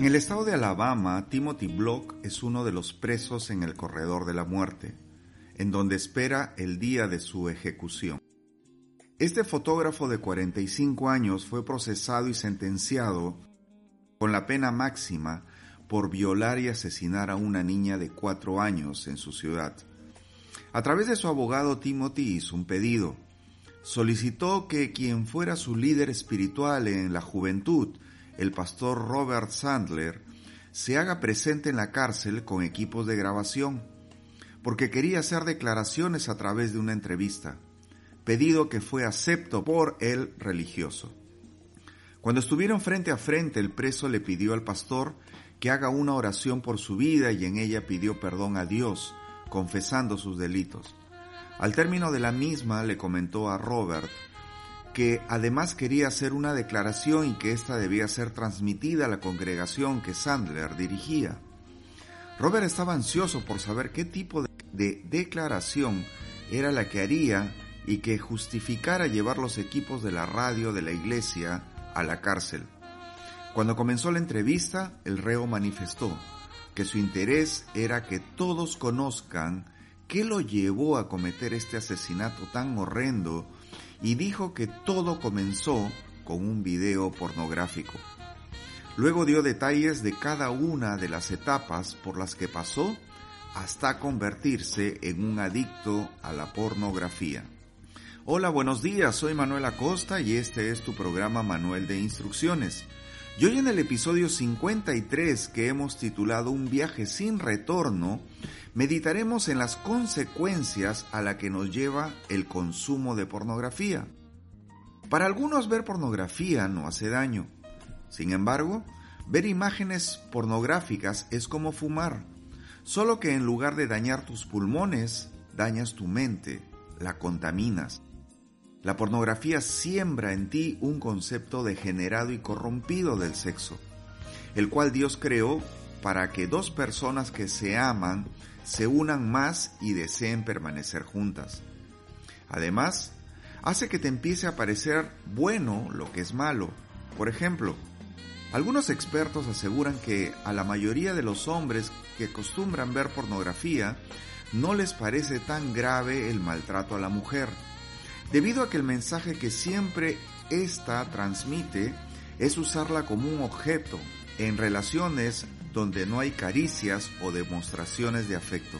En el estado de Alabama, Timothy Block es uno de los presos en el corredor de la muerte, en donde espera el día de su ejecución. Este fotógrafo de 45 años fue procesado y sentenciado con la pena máxima por violar y asesinar a una niña de 4 años en su ciudad. A través de su abogado Timothy hizo un pedido. Solicitó que quien fuera su líder espiritual en la juventud el pastor Robert Sandler se haga presente en la cárcel con equipos de grabación, porque quería hacer declaraciones a través de una entrevista, pedido que fue acepto por el religioso. Cuando estuvieron frente a frente, el preso le pidió al pastor que haga una oración por su vida y en ella pidió perdón a Dios, confesando sus delitos. Al término de la misma le comentó a Robert que además quería hacer una declaración y que ésta debía ser transmitida a la congregación que Sandler dirigía. Robert estaba ansioso por saber qué tipo de declaración era la que haría y que justificara llevar los equipos de la radio de la iglesia a la cárcel. Cuando comenzó la entrevista, el reo manifestó que su interés era que todos conozcan qué lo llevó a cometer este asesinato tan horrendo y dijo que todo comenzó con un video pornográfico. Luego dio detalles de cada una de las etapas por las que pasó hasta convertirse en un adicto a la pornografía. Hola, buenos días, soy Manuel Acosta y este es tu programa Manuel de Instrucciones. Y hoy en el episodio 53 que hemos titulado Un viaje sin retorno, meditaremos en las consecuencias a la que nos lleva el consumo de pornografía. Para algunos ver pornografía no hace daño. Sin embargo, ver imágenes pornográficas es como fumar, solo que en lugar de dañar tus pulmones, dañas tu mente, la contaminas. La pornografía siembra en ti un concepto degenerado y corrompido del sexo, el cual Dios creó para que dos personas que se aman se unan más y deseen permanecer juntas. Además, hace que te empiece a parecer bueno lo que es malo. Por ejemplo, algunos expertos aseguran que a la mayoría de los hombres que acostumbran ver pornografía no les parece tan grave el maltrato a la mujer debido a que el mensaje que siempre ésta transmite es usarla como un objeto en relaciones donde no hay caricias o demostraciones de afecto.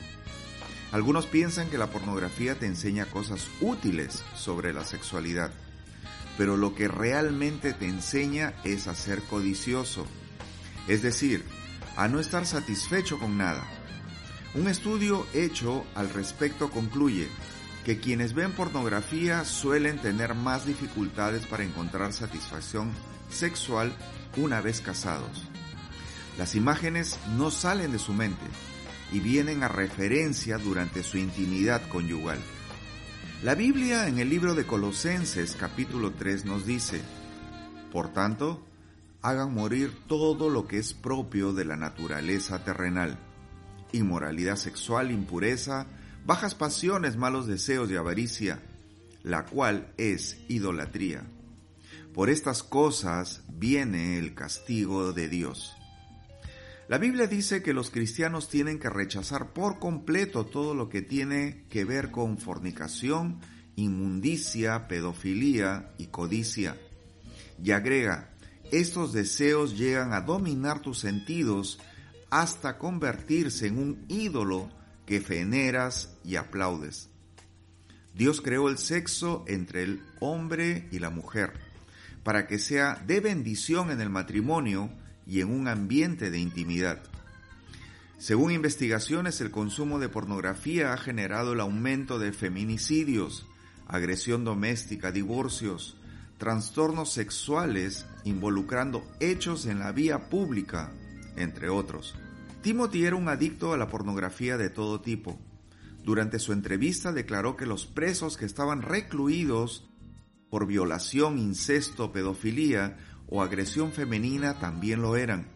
Algunos piensan que la pornografía te enseña cosas útiles sobre la sexualidad, pero lo que realmente te enseña es a ser codicioso, es decir, a no estar satisfecho con nada. Un estudio hecho al respecto concluye que quienes ven pornografía suelen tener más dificultades para encontrar satisfacción sexual una vez casados. Las imágenes no salen de su mente y vienen a referencia durante su intimidad conyugal. La Biblia en el libro de Colosenses capítulo 3 nos dice, Por tanto, hagan morir todo lo que es propio de la naturaleza terrenal, inmoralidad sexual, impureza, bajas pasiones, malos deseos y avaricia, la cual es idolatría. Por estas cosas viene el castigo de Dios. La Biblia dice que los cristianos tienen que rechazar por completo todo lo que tiene que ver con fornicación, inmundicia, pedofilia y codicia. Y agrega, estos deseos llegan a dominar tus sentidos hasta convertirse en un ídolo que veneras y aplaudes. Dios creó el sexo entre el hombre y la mujer para que sea de bendición en el matrimonio y en un ambiente de intimidad. Según investigaciones, el consumo de pornografía ha generado el aumento de feminicidios, agresión doméstica, divorcios, trastornos sexuales involucrando hechos en la vía pública, entre otros. Timothy era un adicto a la pornografía de todo tipo. Durante su entrevista declaró que los presos que estaban recluidos por violación, incesto, pedofilia o agresión femenina también lo eran.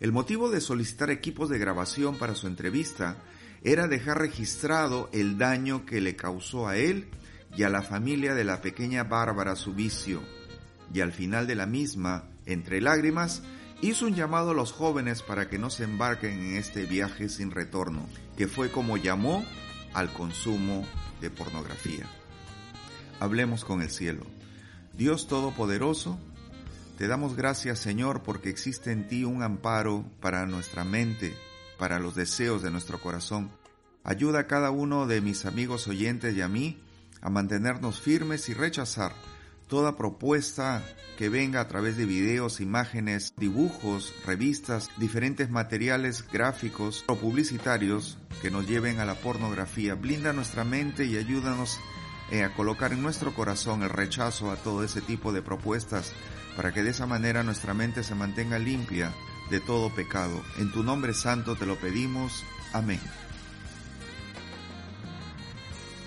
El motivo de solicitar equipos de grabación para su entrevista era dejar registrado el daño que le causó a él y a la familia de la pequeña Bárbara su vicio, y al final de la misma, entre lágrimas, hizo un llamado a los jóvenes para que no se embarquen en este viaje sin retorno, que fue como llamó al consumo de pornografía. Hablemos con el cielo. Dios Todopoderoso, te damos gracias Señor porque existe en ti un amparo para nuestra mente, para los deseos de nuestro corazón. Ayuda a cada uno de mis amigos oyentes y a mí a mantenernos firmes y rechazar toda propuesta que venga a través de videos, imágenes, dibujos, revistas, diferentes materiales gráficos o publicitarios que nos lleven a la pornografía. Blinda nuestra mente y ayúdanos eh, a colocar en nuestro corazón el rechazo a todo ese tipo de propuestas para que de esa manera nuestra mente se mantenga limpia de todo pecado. En tu nombre santo te lo pedimos. Amén.